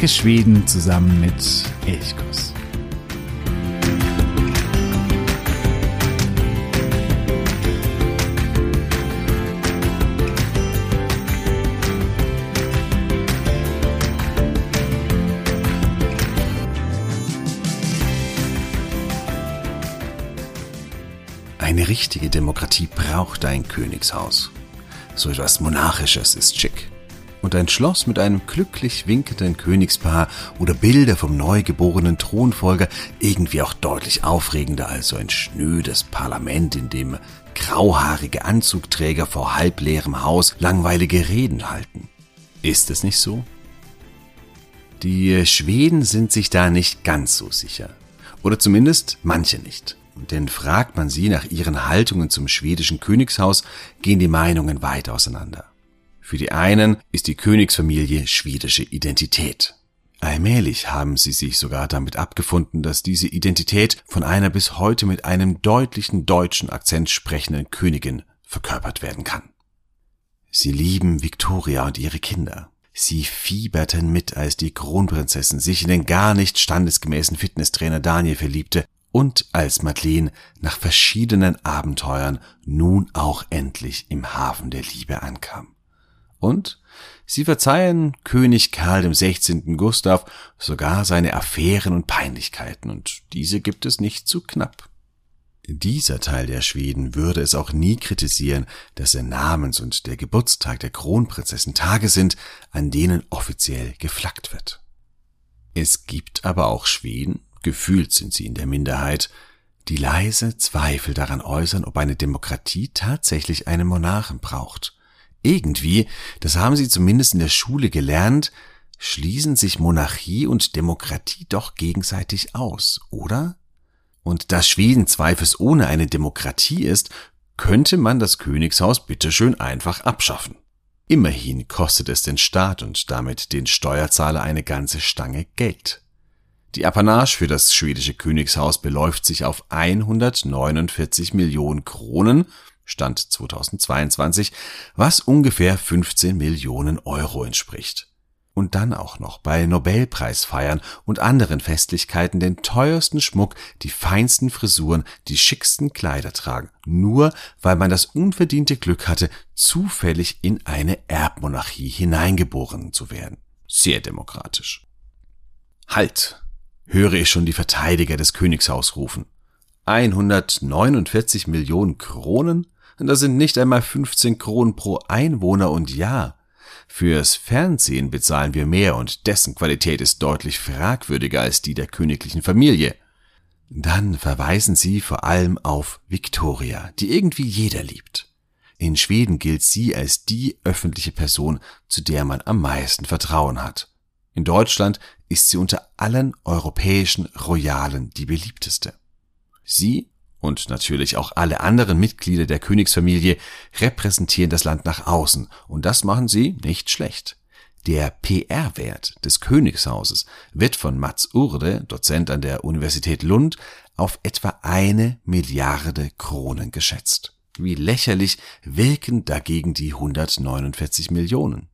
Entdecke Schweden zusammen mit Elchkuss. Eine richtige Demokratie braucht ein Königshaus. So etwas Monarchisches ist schick. Und ein Schloss mit einem glücklich winkenden Königspaar oder Bilder vom neugeborenen Thronfolger irgendwie auch deutlich aufregender als so ein schnödes Parlament, in dem grauhaarige Anzugträger vor halbleerem Haus langweilige Reden halten. Ist es nicht so? Die Schweden sind sich da nicht ganz so sicher. Oder zumindest manche nicht. Denn fragt man sie nach ihren Haltungen zum schwedischen Königshaus, gehen die Meinungen weit auseinander. Für die einen ist die Königsfamilie schwedische Identität. Allmählich haben sie sich sogar damit abgefunden, dass diese Identität von einer bis heute mit einem deutlichen deutschen Akzent sprechenden Königin verkörpert werden kann. Sie lieben Victoria und ihre Kinder. Sie fieberten mit, als die Kronprinzessin sich in den gar nicht standesgemäßen Fitnesstrainer Daniel verliebte und als Madeleine nach verschiedenen Abenteuern nun auch endlich im Hafen der Liebe ankam. Und sie verzeihen König Karl dem 16. Gustav sogar seine Affären und Peinlichkeiten, und diese gibt es nicht zu knapp. Dieser Teil der Schweden würde es auch nie kritisieren, dass der Namens- und der Geburtstag der Kronprinzessin Tage sind, an denen offiziell geflaggt wird. Es gibt aber auch Schweden, gefühlt sind sie in der Minderheit, die leise Zweifel daran äußern, ob eine Demokratie tatsächlich einen Monarchen braucht. Irgendwie, das haben sie zumindest in der Schule gelernt, schließen sich Monarchie und Demokratie doch gegenseitig aus, oder? Und da Schweden zweifelsohne eine Demokratie ist, könnte man das Königshaus bitteschön einfach abschaffen. Immerhin kostet es den Staat und damit den Steuerzahler eine ganze Stange Geld. Die Apanage für das schwedische Königshaus beläuft sich auf 149 Millionen Kronen, Stand 2022, was ungefähr 15 Millionen Euro entspricht. Und dann auch noch bei Nobelpreisfeiern und anderen Festlichkeiten den teuersten Schmuck, die feinsten Frisuren, die schicksten Kleider tragen, nur weil man das unverdiente Glück hatte, zufällig in eine Erbmonarchie hineingeboren zu werden. Sehr demokratisch. Halt! höre ich schon die Verteidiger des Königshaus rufen. 149 Millionen Kronen? Das sind nicht einmal 15 Kronen pro Einwohner und Jahr. Fürs Fernsehen bezahlen wir mehr und dessen Qualität ist deutlich fragwürdiger als die der königlichen Familie. Dann verweisen sie vor allem auf Victoria, die irgendwie jeder liebt. In Schweden gilt sie als die öffentliche Person, zu der man am meisten Vertrauen hat. In Deutschland ist sie unter allen europäischen Royalen die beliebteste. Sie und natürlich auch alle anderen Mitglieder der Königsfamilie repräsentieren das Land nach außen und das machen sie nicht schlecht. Der PR-Wert des Königshauses wird von Mats Urde, Dozent an der Universität Lund, auf etwa eine Milliarde Kronen geschätzt. Wie lächerlich wirken dagegen die 149 Millionen.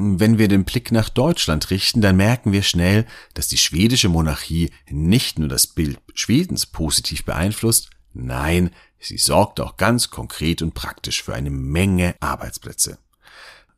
Wenn wir den Blick nach Deutschland richten, dann merken wir schnell, dass die schwedische Monarchie nicht nur das Bild Schwedens positiv beeinflusst, nein, sie sorgt auch ganz konkret und praktisch für eine Menge Arbeitsplätze.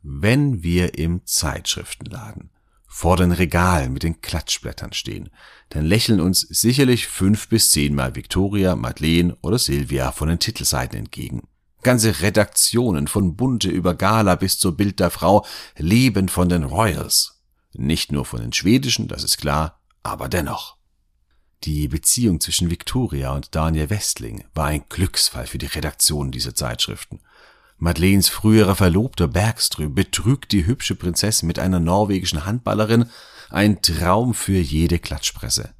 Wenn wir im Zeitschriftenladen vor den Regalen mit den Klatschblättern stehen, dann lächeln uns sicherlich fünf bis zehnmal Victoria, Madeleine oder Silvia von den Titelseiten entgegen. Ganze Redaktionen von Bunte über Gala bis zur Bild der Frau leben von den Royals. Nicht nur von den schwedischen, das ist klar, aber dennoch. Die Beziehung zwischen Victoria und Daniel Westling war ein Glücksfall für die Redaktion dieser Zeitschriften. Madeleines früherer Verlobter Bergströ betrügt die hübsche Prinzessin mit einer norwegischen Handballerin, ein Traum für jede Klatschpresse.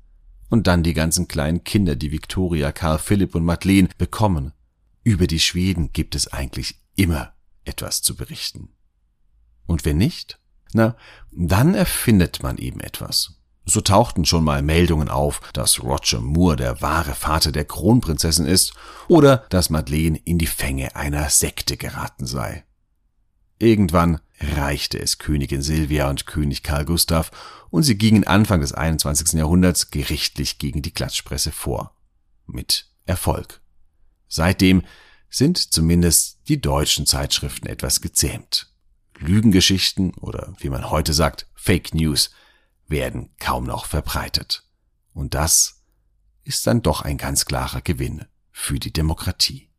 Und dann die ganzen kleinen Kinder, die Victoria, Karl Philipp und Madeleine bekommen. Über die Schweden gibt es eigentlich immer etwas zu berichten. Und wenn nicht? Na, dann erfindet man eben etwas. So tauchten schon mal Meldungen auf, dass Roger Moore der wahre Vater der Kronprinzessin ist oder dass Madeleine in die Fänge einer Sekte geraten sei. irgendwann reichte es Königin Silvia und König Karl Gustav und sie gingen Anfang des 21. Jahrhunderts gerichtlich gegen die Klatschpresse vor. Mit Erfolg. Seitdem sind zumindest die deutschen Zeitschriften etwas gezähmt. Lügengeschichten oder wie man heute sagt, Fake News werden kaum noch verbreitet. Und das ist dann doch ein ganz klarer Gewinn für die Demokratie.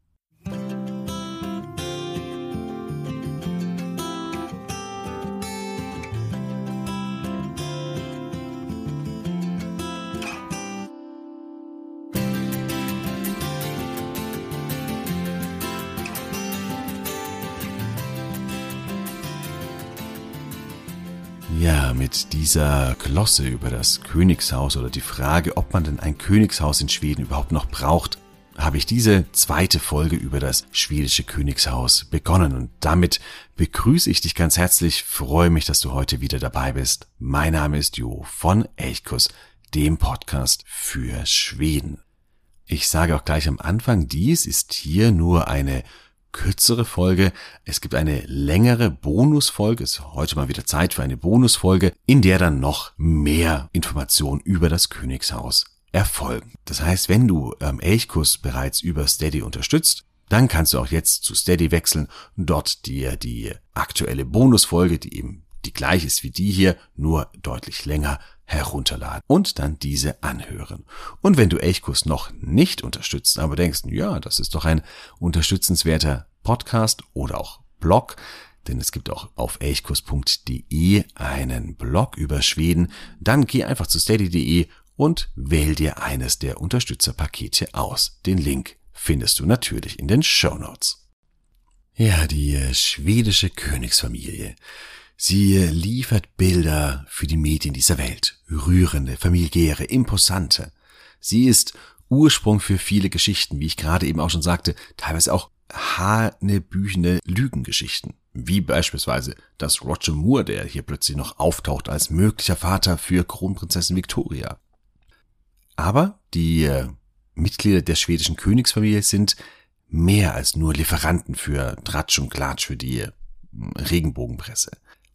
Ja, mit dieser Glosse über das Königshaus oder die Frage, ob man denn ein Königshaus in Schweden überhaupt noch braucht, habe ich diese zweite Folge über das schwedische Königshaus begonnen und damit begrüße ich dich ganz herzlich, freue mich, dass du heute wieder dabei bist. Mein Name ist Jo von Elchkus, dem Podcast für Schweden. Ich sage auch gleich am Anfang, dies ist hier nur eine kürzere Folge. Es gibt eine längere Bonusfolge. Es ist heute mal wieder Zeit für eine Bonusfolge, in der dann noch mehr Informationen über das Königshaus erfolgen. Das heißt, wenn du ähm, Elchkus bereits über Steady unterstützt, dann kannst du auch jetzt zu Steady wechseln und dort dir die aktuelle Bonusfolge, die eben die gleich ist wie die hier, nur deutlich länger herunterladen und dann diese anhören. Und wenn du Elchkus noch nicht unterstützt, aber denkst, ja, das ist doch ein unterstützenswerter Podcast oder auch Blog, denn es gibt auch auf elchkus.de einen Blog über Schweden, dann geh einfach zu steady.de und wähl dir eines der Unterstützerpakete aus. Den Link findest du natürlich in den Show Notes. Ja, die schwedische Königsfamilie Sie liefert Bilder für die Medien dieser Welt. Rührende, familiäre, imposante. Sie ist Ursprung für viele Geschichten, wie ich gerade eben auch schon sagte, teilweise auch hanebüchene Lügengeschichten. Wie beispielsweise dass Roger Moore, der hier plötzlich noch auftaucht als möglicher Vater für Kronprinzessin Victoria. Aber die äh, Mitglieder der schwedischen Königsfamilie sind mehr als nur Lieferanten für Tratsch und Klatsch für die äh, Regenbogenpresse.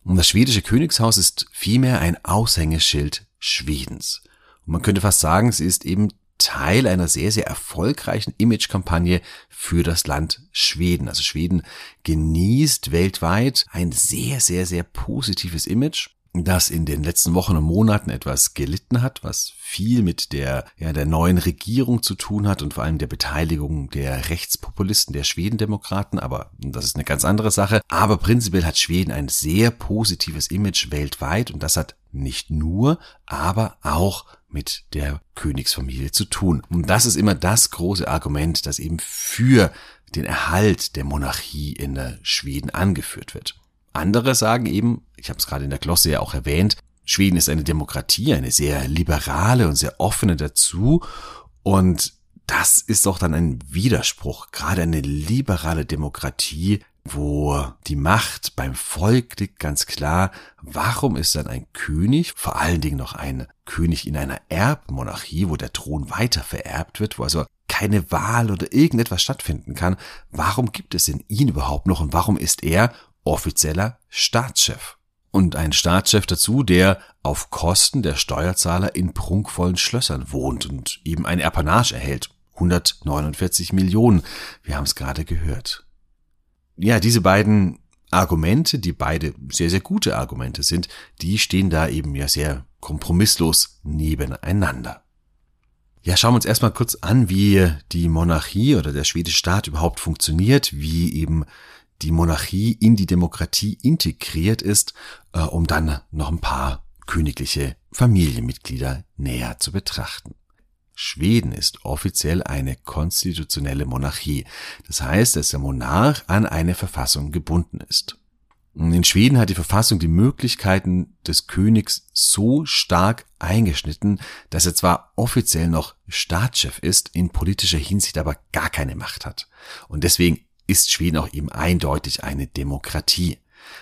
Und das schwedische Königshaus ist vielmehr ein Aushängeschild Schwedens. Und man könnte fast sagen, sie ist eben Teil einer sehr, sehr erfolgreichen Imagekampagne für das Land Schweden. Also Schweden genießt weltweit ein sehr, sehr, sehr positives Image das in den letzten Wochen und Monaten etwas gelitten hat, was viel mit der, ja, der neuen Regierung zu tun hat und vor allem der Beteiligung der Rechtspopulisten, der Schwedendemokraten, aber das ist eine ganz andere Sache. Aber prinzipiell hat Schweden ein sehr positives Image weltweit und das hat nicht nur, aber auch mit der Königsfamilie zu tun. Und das ist immer das große Argument, das eben für den Erhalt der Monarchie in Schweden angeführt wird. Andere sagen eben, ich habe es gerade in der Glosse ja auch erwähnt, Schweden ist eine Demokratie, eine sehr liberale und sehr offene dazu. Und das ist doch dann ein Widerspruch. Gerade eine liberale Demokratie, wo die Macht beim Volk liegt, ganz klar. Warum ist dann ein König, vor allen Dingen noch ein König in einer Erbmonarchie, wo der Thron weiter vererbt wird, wo also keine Wahl oder irgendetwas stattfinden kann? Warum gibt es denn ihn überhaupt noch und warum ist er offizieller Staatschef. Und ein Staatschef dazu, der auf Kosten der Steuerzahler in prunkvollen Schlössern wohnt und eben eine Apanage erhält. 149 Millionen. Wir haben es gerade gehört. Ja, diese beiden Argumente, die beide sehr, sehr gute Argumente sind, die stehen da eben ja sehr kompromisslos nebeneinander. Ja, schauen wir uns erstmal kurz an, wie die Monarchie oder der schwedische Staat überhaupt funktioniert, wie eben die Monarchie in die Demokratie integriert ist, äh, um dann noch ein paar königliche Familienmitglieder näher zu betrachten. Schweden ist offiziell eine konstitutionelle Monarchie. Das heißt, dass der Monarch an eine Verfassung gebunden ist. In Schweden hat die Verfassung die Möglichkeiten des Königs so stark eingeschnitten, dass er zwar offiziell noch Staatschef ist, in politischer Hinsicht aber gar keine Macht hat. Und deswegen ist Schweden auch eben eindeutig eine Demokratie.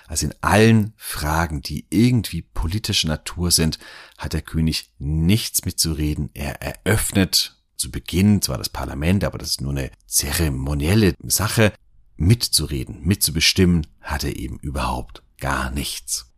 Also in allen Fragen, die irgendwie politischer Natur sind, hat der König nichts mitzureden. Er eröffnet zu Beginn zwar das Parlament, aber das ist nur eine zeremonielle Sache. mitzureden, mitzubestimmen, hat er eben überhaupt gar nichts.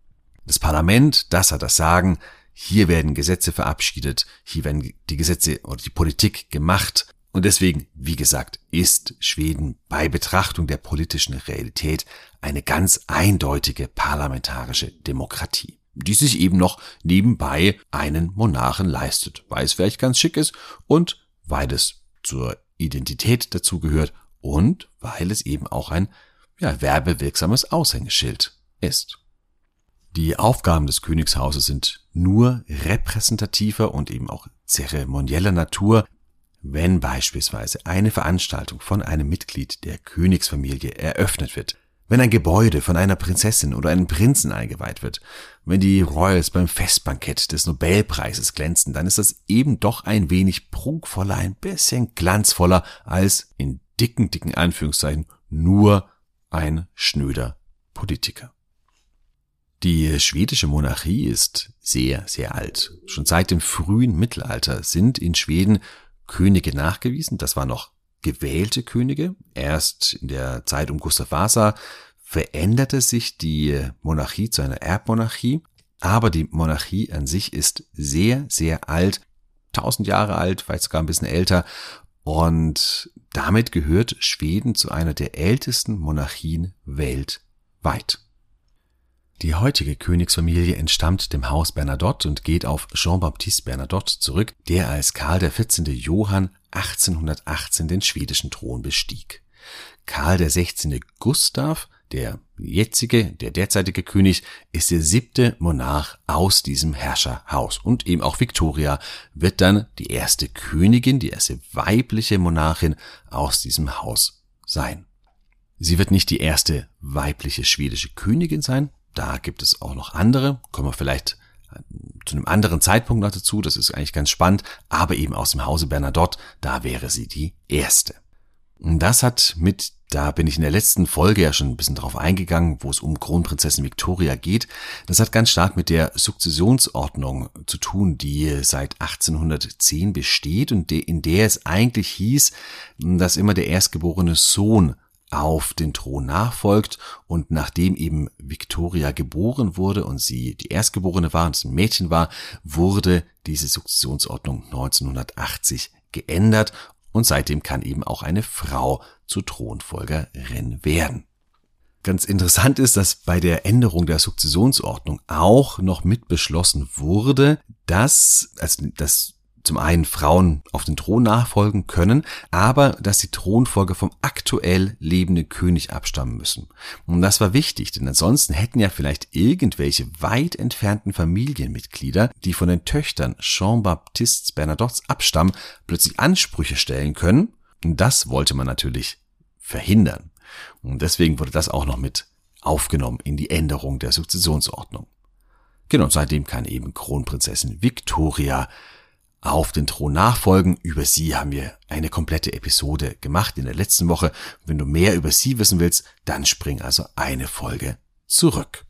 Das Parlament, das hat das Sagen, hier werden Gesetze verabschiedet, hier werden die Gesetze oder die Politik gemacht. Und deswegen, wie gesagt, ist Schweden bei Betrachtung der politischen Realität eine ganz eindeutige parlamentarische Demokratie, die sich eben noch nebenbei einen Monarchen leistet, weil es vielleicht ganz schick ist und weil es zur Identität dazugehört und weil es eben auch ein ja, werbewirksames Aushängeschild ist. Die Aufgaben des Königshauses sind nur repräsentativer und eben auch zeremonieller Natur, wenn beispielsweise eine Veranstaltung von einem Mitglied der Königsfamilie eröffnet wird, wenn ein Gebäude von einer Prinzessin oder einem Prinzen eingeweiht wird, wenn die Royals beim Festbankett des Nobelpreises glänzen, dann ist das eben doch ein wenig prunkvoller, ein bisschen glanzvoller als in dicken, dicken Anführungszeichen nur ein schnöder Politiker. Die schwedische Monarchie ist sehr, sehr alt. Schon seit dem frühen Mittelalter sind in Schweden Könige nachgewiesen. Das waren noch gewählte Könige. Erst in der Zeit um Gustav Vasa veränderte sich die Monarchie zu einer Erbmonarchie. Aber die Monarchie an sich ist sehr, sehr alt. Tausend Jahre alt, vielleicht sogar ein bisschen älter. Und damit gehört Schweden zu einer der ältesten Monarchien weltweit. Die heutige Königsfamilie entstammt dem Haus Bernadotte und geht auf Jean-Baptiste Bernadotte zurück, der als Karl XIV. Johann 1818 den schwedischen Thron bestieg. Karl XVI. Gustav, der jetzige, der derzeitige König, ist der siebte Monarch aus diesem Herrscherhaus. Und eben auch Victoria wird dann die erste Königin, die erste weibliche Monarchin aus diesem Haus sein. Sie wird nicht die erste weibliche schwedische Königin sein, da gibt es auch noch andere, kommen wir vielleicht äh, zu einem anderen Zeitpunkt noch dazu, das ist eigentlich ganz spannend, aber eben aus dem Hause Bernadotte, da wäre sie die erste. Das hat mit, da bin ich in der letzten Folge ja schon ein bisschen drauf eingegangen, wo es um Kronprinzessin Victoria geht, das hat ganz stark mit der Sukzessionsordnung zu tun, die seit 1810 besteht und in der es eigentlich hieß, dass immer der erstgeborene Sohn auf den Thron nachfolgt und nachdem eben Victoria geboren wurde und sie die Erstgeborene war und es ein Mädchen war, wurde diese Sukzessionsordnung 1980 geändert und seitdem kann eben auch eine Frau zur Thronfolgerin werden. Ganz interessant ist, dass bei der Änderung der Sukzessionsordnung auch noch mit beschlossen wurde, dass, also dass zum einen Frauen auf den Thron nachfolgen können, aber dass die Thronfolge vom aktuell lebenden König abstammen müssen. Und das war wichtig, denn ansonsten hätten ja vielleicht irgendwelche weit entfernten Familienmitglieder, die von den Töchtern Jean-Baptiste Bernadottes abstammen, plötzlich Ansprüche stellen können. Und das wollte man natürlich verhindern. Und deswegen wurde das auch noch mit aufgenommen in die Änderung der Sukzessionsordnung. Genau, seitdem kann eben Kronprinzessin Victoria auf den Thron nachfolgen. Über sie haben wir eine komplette Episode gemacht in der letzten Woche. Wenn du mehr über sie wissen willst, dann spring also eine Folge zurück.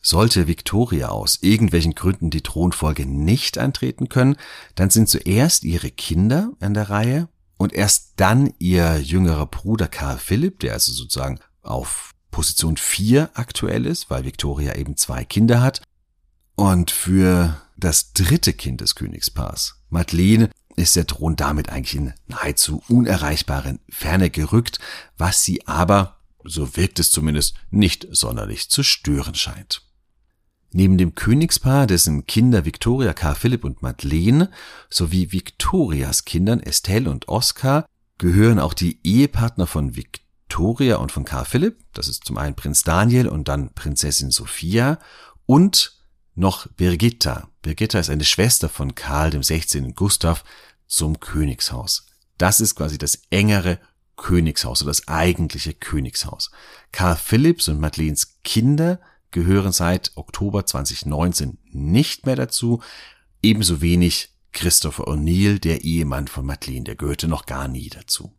Sollte Victoria aus irgendwelchen Gründen die Thronfolge nicht antreten können, dann sind zuerst ihre Kinder an der Reihe und erst dann ihr jüngerer Bruder Karl Philipp, der also sozusagen auf Position 4 aktuell ist, weil Victoria eben zwei Kinder hat. Und für das dritte Kind des Königspaars, Madeleine, ist der Thron damit eigentlich in nahezu unerreichbaren Ferne gerückt, was sie aber, so wirkt es zumindest, nicht sonderlich zu stören scheint. Neben dem Königspaar, dessen Kinder Victoria, Karl Philipp und Madeleine sowie Victorias Kindern Estelle und Oscar gehören auch die Ehepartner von Victoria und von Karl Philipp, das ist zum einen Prinz Daniel und dann Prinzessin Sophia und noch Birgitta. Birgitta ist eine Schwester von Karl dem 16. Gustav zum Königshaus. Das ist quasi das engere Königshaus oder das eigentliche Königshaus. Karl Philipps und Madeleines Kinder gehören seit Oktober 2019 nicht mehr dazu, ebenso wenig Christopher O'Neill, der Ehemann von Madeleine, der gehörte noch gar nie dazu.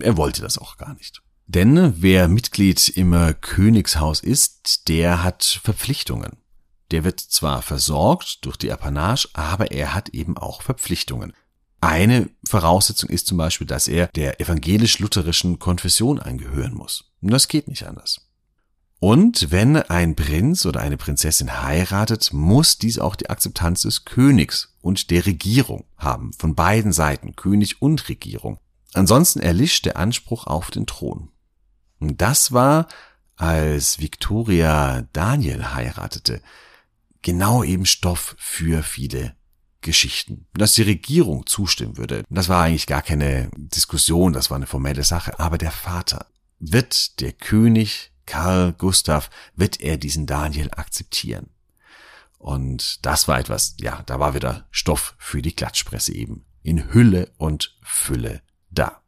Er wollte das auch gar nicht. Denn wer Mitglied im Königshaus ist, der hat Verpflichtungen. Der wird zwar versorgt durch die Apanage, aber er hat eben auch Verpflichtungen. Eine Voraussetzung ist zum Beispiel, dass er der evangelisch-lutherischen Konfession angehören muss. Und das geht nicht anders. Und wenn ein Prinz oder eine Prinzessin heiratet, muss dies auch die Akzeptanz des Königs und der Regierung haben, von beiden Seiten, König und Regierung. Ansonsten erlischt der Anspruch auf den Thron. Und das war, als Victoria Daniel heiratete, genau eben Stoff für viele Geschichten. Dass die Regierung zustimmen würde, das war eigentlich gar keine Diskussion, das war eine formelle Sache. Aber der Vater, wird der König Karl Gustav, wird er diesen Daniel akzeptieren? Und das war etwas, ja, da war wieder Stoff für die Klatschpresse eben. In Hülle und Fülle da.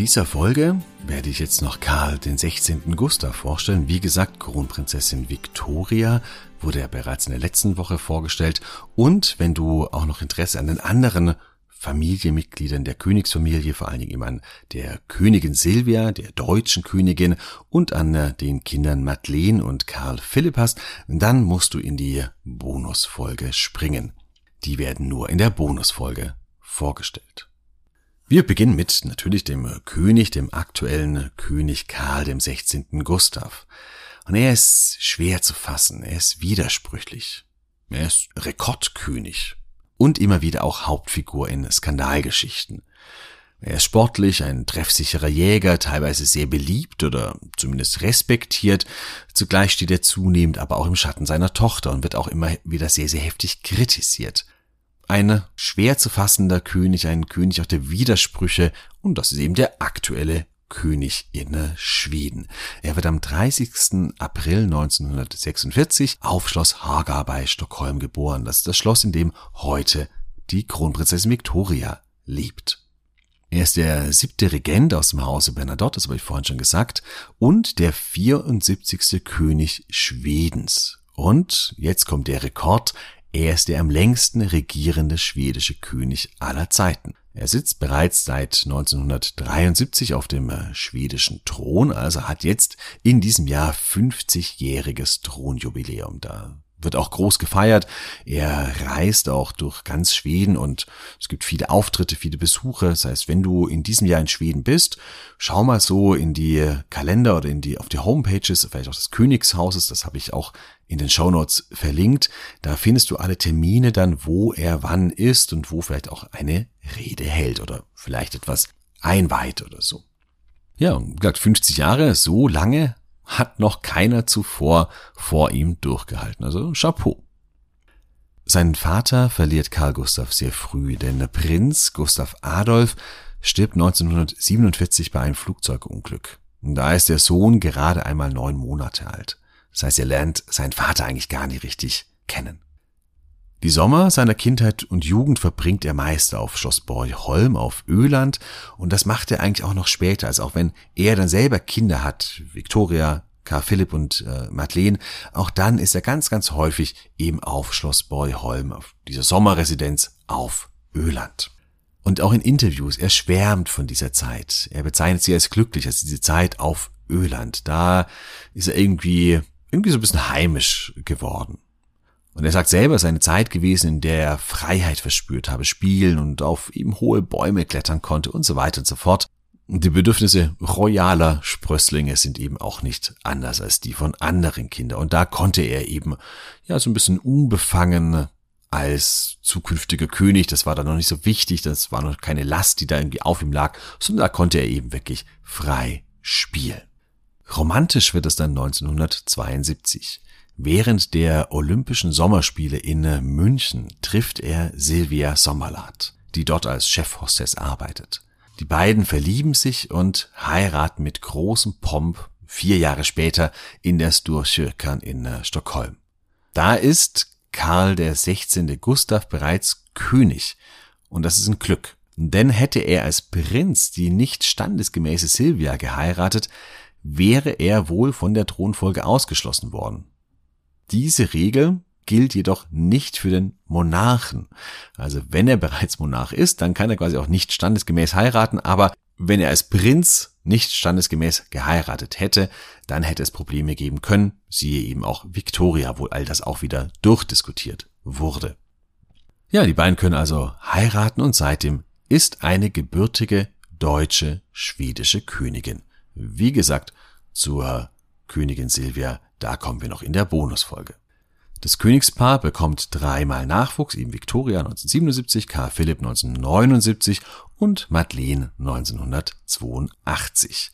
Dieser Folge werde ich jetzt noch Karl den 16. Gustav vorstellen. Wie gesagt, Kronprinzessin Victoria wurde ja bereits in der letzten Woche vorgestellt. Und wenn du auch noch Interesse an den anderen Familienmitgliedern der Königsfamilie, vor allen Dingen eben an der Königin Silvia, der deutschen Königin und an äh, den Kindern Madeleine und Karl Philipp hast, dann musst du in die Bonusfolge springen. Die werden nur in der Bonusfolge vorgestellt. Wir beginnen mit natürlich dem König, dem aktuellen König Karl dem 16. Gustav. Und er ist schwer zu fassen, er ist widersprüchlich. Er ist Rekordkönig und immer wieder auch Hauptfigur in Skandalgeschichten. Er ist sportlich, ein treffsicherer Jäger, teilweise sehr beliebt oder zumindest respektiert. Zugleich steht er zunehmend aber auch im Schatten seiner Tochter und wird auch immer wieder sehr, sehr heftig kritisiert ein schwer zu fassender König, ein König auch der Widersprüche und das ist eben der aktuelle König in Schweden. Er wird am 30. April 1946 auf Schloss Haga bei Stockholm geboren. Das ist das Schloss, in dem heute die Kronprinzessin Victoria lebt. Er ist der siebte Regent aus dem Hause Bernadotte, das habe ich vorhin schon gesagt, und der 74. König Schwedens. Und jetzt kommt der Rekord. Er ist der am längsten regierende schwedische König aller Zeiten. Er sitzt bereits seit 1973 auf dem äh, schwedischen Thron, also hat jetzt in diesem Jahr 50-jähriges Thronjubiläum. Da wird auch groß gefeiert. Er reist auch durch ganz Schweden und es gibt viele Auftritte, viele Besuche. Das heißt, wenn du in diesem Jahr in Schweden bist, schau mal so in die Kalender oder in die, auf die Homepages, vielleicht auch des Königshauses. Das habe ich auch in den Shownotes verlinkt. Da findest du alle Termine dann, wo er wann ist und wo vielleicht auch eine Rede hält oder vielleicht etwas einweiht oder so. Ja, und gesagt, 50 Jahre, so lange hat noch keiner zuvor vor ihm durchgehalten. Also Chapeau. Sein Vater verliert Karl Gustav sehr früh, denn der Prinz Gustav Adolf stirbt 1947 bei einem Flugzeugunglück. Und da ist der Sohn gerade einmal neun Monate alt. Das heißt, er lernt seinen Vater eigentlich gar nicht richtig kennen. Die Sommer seiner Kindheit und Jugend verbringt er meist auf Schloss Bornholm auf Öland und das macht er eigentlich auch noch später, also auch wenn er dann selber Kinder hat, Victoria, Karl Philipp und äh, Madeleine, auch dann ist er ganz, ganz häufig eben auf Schloss Bornholm, auf dieser Sommerresidenz auf Öland. Und auch in Interviews, er schwärmt von dieser Zeit. Er bezeichnet sie als glücklich, als diese Zeit auf Öland. Da ist er irgendwie, irgendwie so ein bisschen heimisch geworden. Und er sagt selber, es sei eine Zeit gewesen, in der er Freiheit verspürt habe, spielen und auf eben hohe Bäume klettern konnte und so weiter und so fort. Und die Bedürfnisse royaler Sprösslinge sind eben auch nicht anders als die von anderen Kindern. Und da konnte er eben, ja, so ein bisschen unbefangen als zukünftiger König, das war da noch nicht so wichtig, das war noch keine Last, die da irgendwie auf ihm lag, sondern da konnte er eben wirklich frei spielen. Romantisch wird es dann 1972. Während der Olympischen Sommerspiele in München trifft er Silvia Sommerlath, die dort als Chefhostess arbeitet. Die beiden verlieben sich und heiraten mit großem Pomp vier Jahre später in der Sturkyrkan in äh, Stockholm. Da ist Karl der 16. Gustav bereits König und das ist ein Glück. Denn hätte er als Prinz die nicht standesgemäße Silvia geheiratet, wäre er wohl von der Thronfolge ausgeschlossen worden. Diese Regel gilt jedoch nicht für den Monarchen. Also wenn er bereits Monarch ist, dann kann er quasi auch nicht standesgemäß heiraten, aber wenn er als Prinz nicht standesgemäß geheiratet hätte, dann hätte es Probleme geben können, siehe eben auch Victoria, wo all das auch wieder durchdiskutiert wurde. Ja, die beiden können also heiraten und seitdem ist eine gebürtige deutsche schwedische Königin. Wie gesagt, zur Königin Silvia, da kommen wir noch in der Bonusfolge. Das Königspaar bekommt dreimal Nachwuchs, eben Victoria 1977, Karl Philipp 1979 und Madeleine 1982.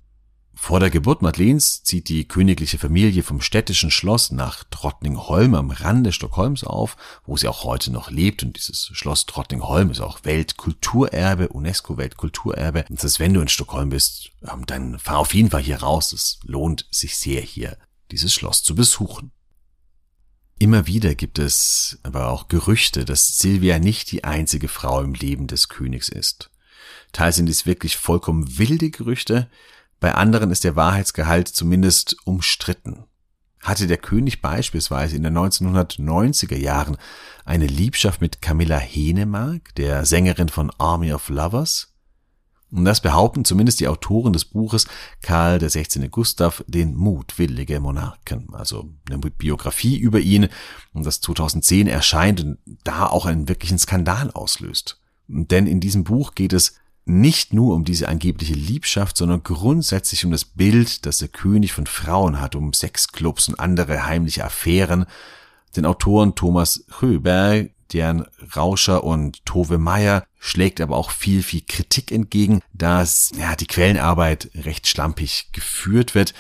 Vor der Geburt Madeleines zieht die königliche Familie vom städtischen Schloss nach Trottningholm am Rande Stockholms auf, wo sie auch heute noch lebt. Und dieses Schloss Trottningholm ist auch Weltkulturerbe, UNESCO-Weltkulturerbe. Das heißt, wenn du in Stockholm bist, ähm, dann fahr auf jeden Fall hier raus. Es lohnt sich sehr hier, dieses Schloss zu besuchen. Immer wieder gibt es aber auch Gerüchte, dass Silvia nicht die einzige Frau im Leben des Königs ist. Teils sind dies wirklich vollkommen wilde Gerüchte, bei anderen ist der Wahrheitsgehalt zumindest umstritten. Hatte der König beispielsweise in den 1990er Jahren eine Liebschaft mit Camilla Henemark, der Sängerin von Army of Lovers? Und das behaupten zumindest die Autoren des Buches Karl der 16. Gustav, den mutwillige Monarchen, also eine Biografie über ihn, das 2010 erscheint und da auch einen wirklichen Skandal auslöst. Denn in diesem Buch geht es nicht nur um diese angebliche Liebschaft, sondern grundsätzlich um das Bild, das der König von Frauen hat, um Sexclubs und andere heimliche Affären. Den Autoren Thomas Höberg, deren Rauscher und Tove Meyer schlägt aber auch viel, viel Kritik entgegen, dass ja, die Quellenarbeit recht schlampig geführt wird.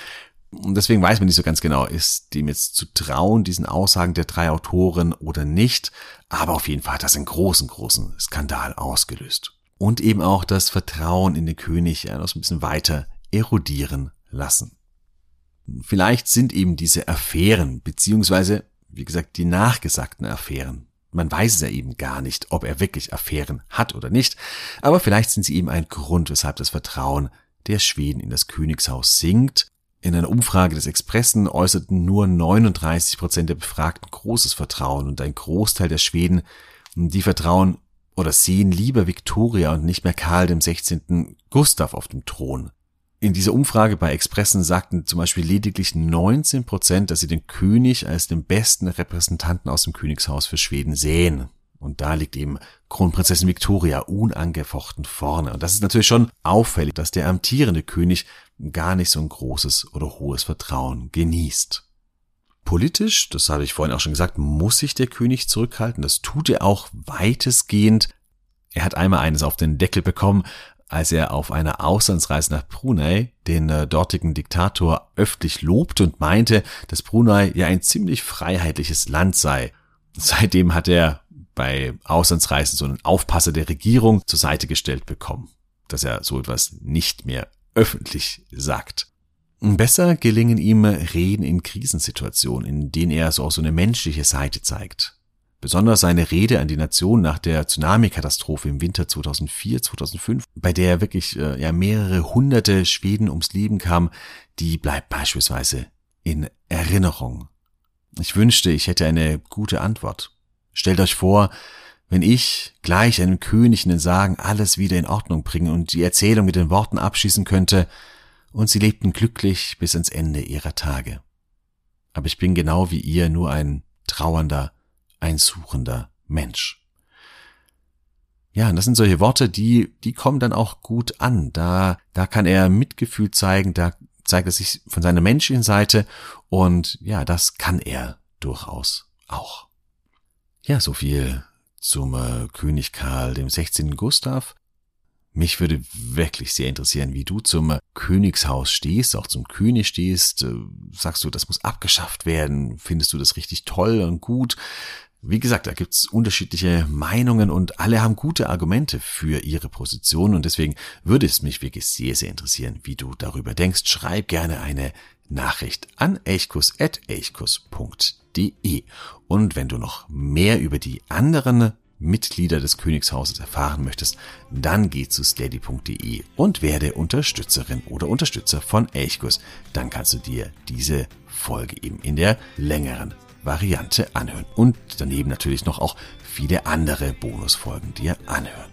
Und deswegen weiß man nicht so ganz genau, ist dem jetzt zu trauen, diesen Aussagen der drei Autoren oder nicht. Aber auf jeden Fall hat das einen großen, großen Skandal ausgelöst und eben auch das Vertrauen in den König ja, noch ein bisschen weiter erodieren lassen. Vielleicht sind eben diese Affären, beziehungsweise, wie gesagt, die nachgesagten Affären. Man weiß es ja eben gar nicht, ob er wirklich Affären hat oder nicht, aber vielleicht sind sie eben ein Grund, weshalb das Vertrauen der Schweden in das Königshaus sinkt. In einer Umfrage des Expressen äußerten nur 39 Prozent der Befragten großes Vertrauen und ein Großteil der Schweden, die vertrauen oder sehen lieber Victoria und nicht mehr Karl dem 16. Gustav auf dem Thron. In dieser Umfrage bei Expressen sagten zum Beispiel lediglich 19 Prozent, dass sie den König als den besten Repräsentanten aus dem Königshaus für Schweden sehen. Und da liegt eben Kronprinzessin Victoria unangefochten vorne. Und das ist natürlich schon auffällig, dass der amtierende König gar nicht so ein großes oder hohes Vertrauen genießt. Politisch, das habe ich vorhin auch schon gesagt, muss sich der König zurückhalten. Das tut er auch weitestgehend. Er hat einmal eines auf den Deckel bekommen, als er auf einer Auslandsreise nach Brunei den äh, dortigen Diktator öffentlich lobte und meinte, dass Brunei ja ein ziemlich freiheitliches Land sei. Seitdem hat er bei Auslandsreisen so einen Aufpasser der Regierung zur Seite gestellt bekommen, dass er so etwas nicht mehr öffentlich sagt. Besser gelingen ihm Reden in Krisensituationen, in denen er so auch so eine menschliche Seite zeigt. Besonders seine Rede an die Nation nach der Tsunami-Katastrophe im Winter 2004, 2005, bei der wirklich äh, ja mehrere hunderte Schweden ums Leben kamen, die bleibt beispielsweise in Erinnerung. Ich wünschte, ich hätte eine gute Antwort. Stellt euch vor, wenn ich gleich einem König in den Sagen alles wieder in Ordnung bringen und die Erzählung mit den Worten abschließen könnte, und sie lebten glücklich bis ans Ende ihrer Tage. Aber ich bin genau wie ihr nur ein trauernder, ein suchender Mensch. Ja, und das sind solche Worte, die, die kommen dann auch gut an. Da, da kann er Mitgefühl zeigen, da zeigt er sich von seiner menschlichen Seite und ja, das kann er durchaus auch. Ja, so viel zum äh, König Karl dem 16. Gustav. Mich würde wirklich sehr interessieren, wie du zum Königshaus stehst, auch zum König stehst. Äh, sagst du, das muss abgeschafft werden? Findest du das richtig toll und gut? Wie gesagt, da gibt's unterschiedliche Meinungen und alle haben gute Argumente für ihre Position und deswegen würde es mich wirklich sehr, sehr interessieren, wie du darüber denkst. Schreib gerne eine Nachricht an elchkus.elchkus.de. Und wenn du noch mehr über die anderen Mitglieder des Königshauses erfahren möchtest, dann geh zu steady.de und werde Unterstützerin oder Unterstützer von Elchkus. Dann kannst du dir diese Folge eben in der längeren Variante anhören und daneben natürlich noch auch viele andere Bonusfolgen dir anhören.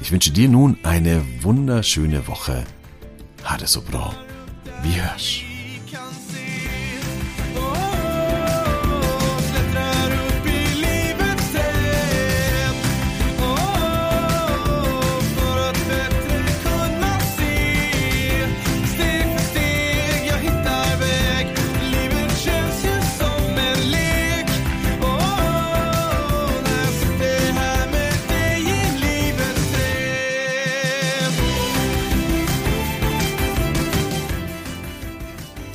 Ich wünsche dir nun eine wunderschöne Woche. Ha so bra. Vi hörs.